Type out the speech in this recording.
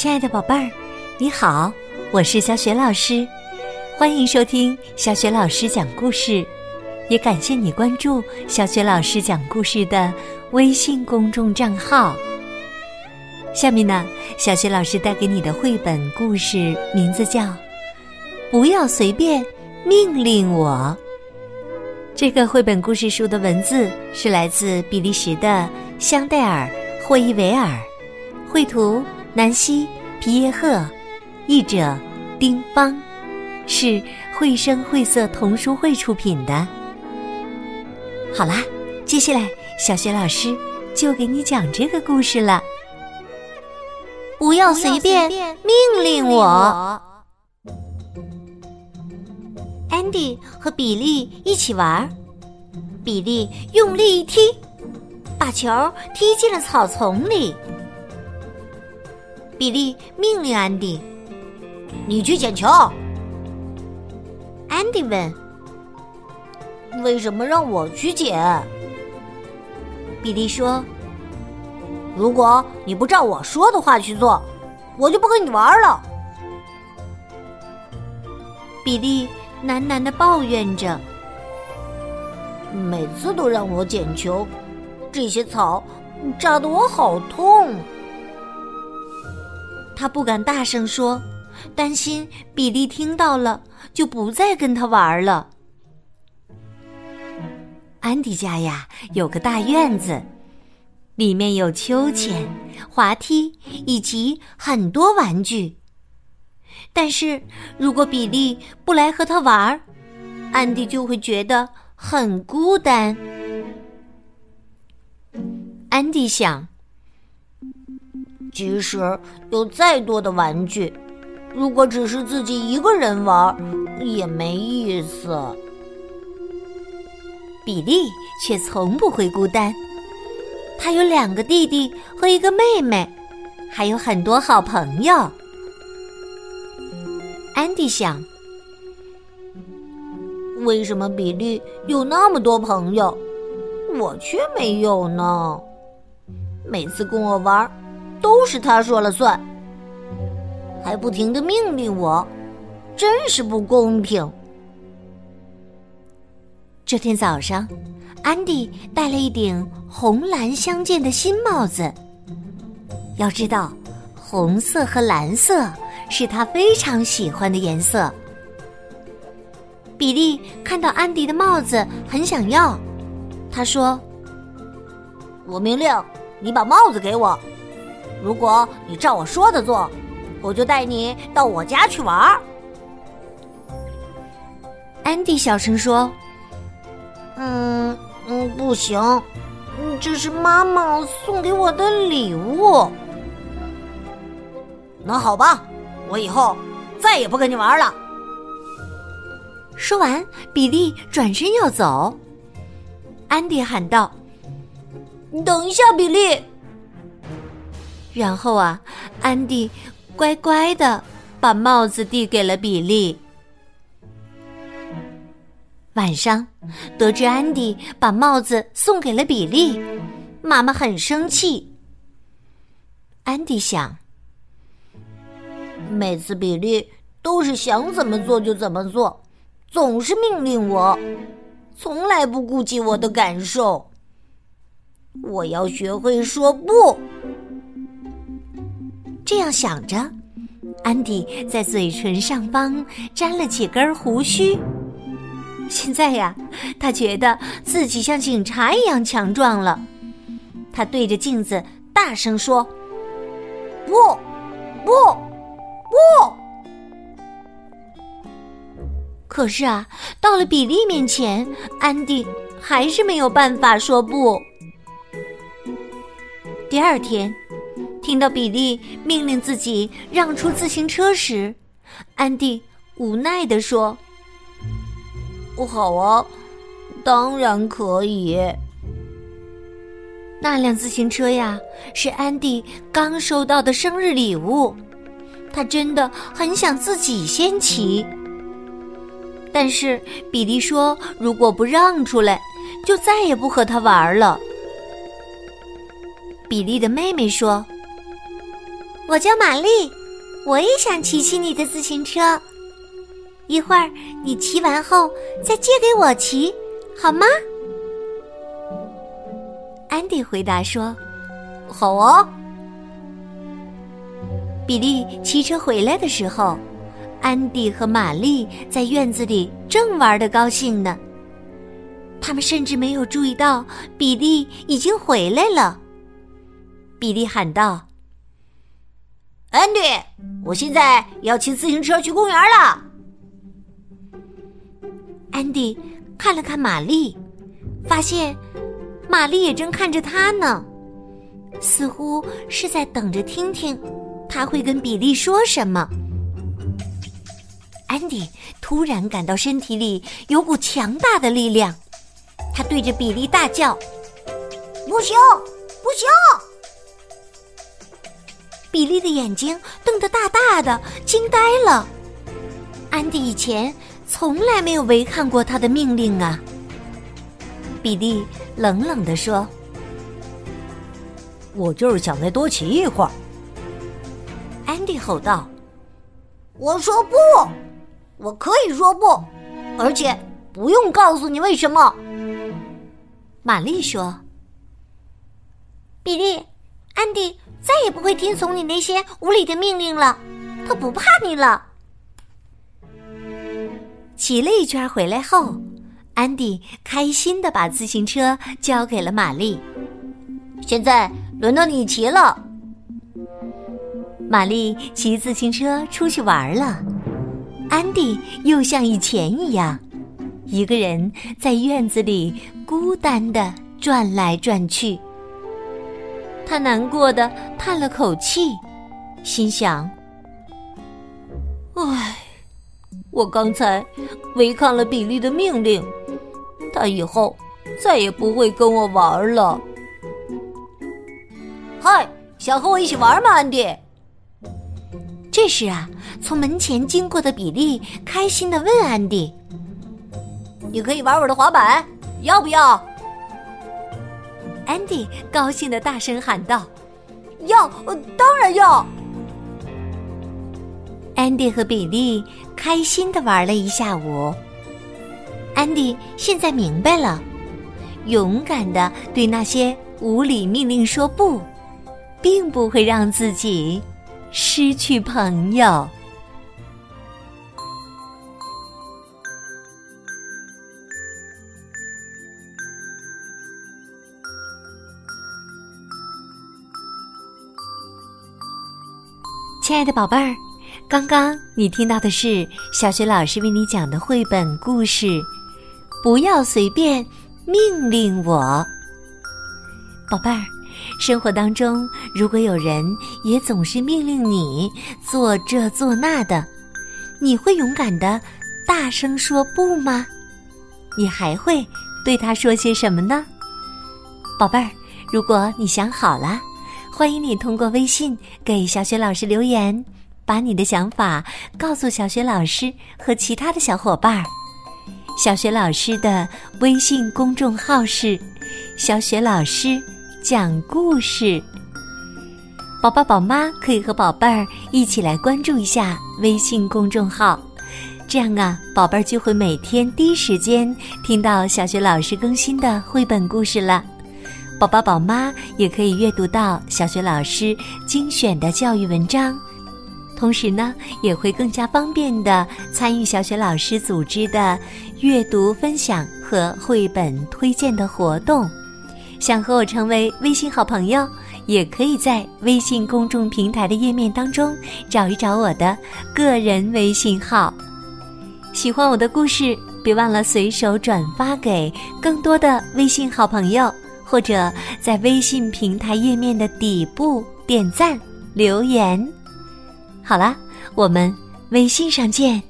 亲爱的宝贝儿，你好，我是小雪老师，欢迎收听小雪老师讲故事，也感谢你关注小雪老师讲故事的微信公众账号。下面呢，小雪老师带给你的绘本故事名字叫《不要随便命令我》。这个绘本故事书的文字是来自比利时的香戴尔·霍伊维尔，绘图南希·皮耶赫，译者丁芳，是绘声绘色童书会出品的。好啦，接下来小雪老师就给你讲这个故事了。不要随便命令我。安迪和比利一起玩，比利用力一踢，把球踢进了草丛里。比利命令安迪：“你去捡球。”安迪问：“为什么让我去捡？”比利说：“如果你不照我说的话去做，我就不跟你玩了。”比利。喃喃的抱怨着：“每次都让我捡球，这些草扎得我好痛。”他不敢大声说，担心比利听到了就不再跟他玩了。安迪家呀有个大院子，里面有秋千、滑梯以及很多玩具。但是如果比利不来和他玩，安迪就会觉得很孤单。安迪想，即使有再多的玩具，如果只是自己一个人玩，也没意思。比利却从不会孤单，他有两个弟弟和一个妹妹，还有很多好朋友。安迪想：为什么比利有那么多朋友，我却没有呢？每次跟我玩，都是他说了算，还不停的命令我，真是不公平。这天早上，安迪戴了一顶红蓝相间的新帽子。要知道，红色和蓝色。是他非常喜欢的颜色。比利看到安迪的帽子，很想要。他说：“我命令你把帽子给我。如果你照我说的做，我就带你到我家去玩。”安迪小声说：“嗯嗯，不行，这是妈妈送给我的礼物。那好吧。”我以后再也不跟你玩了。说完，比利转身要走。安迪喊道：“等一下，比利！”然后啊，安迪乖乖的把帽子递给了比利。晚上，得知安迪把帽子送给了比利，妈妈很生气。安迪想。每次比利都是想怎么做就怎么做，总是命令我，从来不顾及我的感受。我要学会说不。这样想着，安迪在嘴唇上方粘了几根胡须。现在呀，他觉得自己像警察一样强壮了。他对着镜子大声说：“不，不。”不，可是啊，到了比利面前，安迪还是没有办法说不。第二天，听到比利命令自己让出自行车时，安迪无奈的说：“不好啊，当然可以。”那辆自行车呀，是安迪刚收到的生日礼物。他真的很想自己先骑，但是比利说：“如果不让出来，就再也不和他玩了。”比利的妹妹说：“我叫玛丽，我也想骑骑你的自行车。一会儿你骑完后再借给我骑，好吗？”安迪回答说：“好哦。”比利骑车回来的时候，安迪和玛丽在院子里正玩得高兴呢。他们甚至没有注意到比利已经回来了。比利喊道：“安迪，我现在要骑自行车去公园了。”安迪看了看玛丽，发现玛丽也正看着他呢，似乎是在等着听听。他会跟比利说什么？安迪突然感到身体里有股强大的力量，他对着比利大叫：“不行，不行！”比利的眼睛瞪得大大的，惊呆了。安迪以前从来没有违抗过他的命令啊！比利冷冷地说：“我就是想再多骑一会儿。”安迪吼道：“我说不，我可以说不，而且不用告诉你为什么。”玛丽说：“比利，安迪再也不会听从你那些无理的命令了，他不怕你了。”骑了一圈回来后，安迪开心的把自行车交给了玛丽。现在轮到你骑了。玛丽骑自行车出去玩了，安迪又像以前一样，一个人在院子里孤单的转来转去。他难过的叹了口气，心想：“唉，我刚才违抗了比利的命令，他以后再也不会跟我玩了。”嗨，想和我一起玩吗，安迪？这时啊，从门前经过的比利开心的问安迪：“你可以玩我的滑板，要不要？”安迪高兴的大声喊道：“要，当然要！”安迪和比利开心的玩了一下午。安迪现在明白了，勇敢的对那些无理命令说不，并不会让自己。失去朋友。亲爱的宝贝儿，刚刚你听到的是小学老师为你讲的绘本故事《不要随便命令我》，宝贝儿。生活当中，如果有人也总是命令你做这做那的，你会勇敢的大声说不吗？你还会对他说些什么呢？宝贝儿，如果你想好了，欢迎你通过微信给小雪老师留言，把你的想法告诉小雪老师和其他的小伙伴儿。小雪老师的微信公众号是“小雪老师”。讲故事，宝宝宝妈可以和宝贝儿一起来关注一下微信公众号，这样啊，宝贝儿就会每天第一时间听到小学老师更新的绘本故事了。宝宝宝妈也可以阅读到小学老师精选的教育文章，同时呢，也会更加方便的参与小学老师组织的阅读分享和绘本推荐的活动。想和我成为微信好朋友，也可以在微信公众平台的页面当中找一找我的个人微信号。喜欢我的故事，别忘了随手转发给更多的微信好朋友，或者在微信平台页面的底部点赞留言。好了，我们微信上见。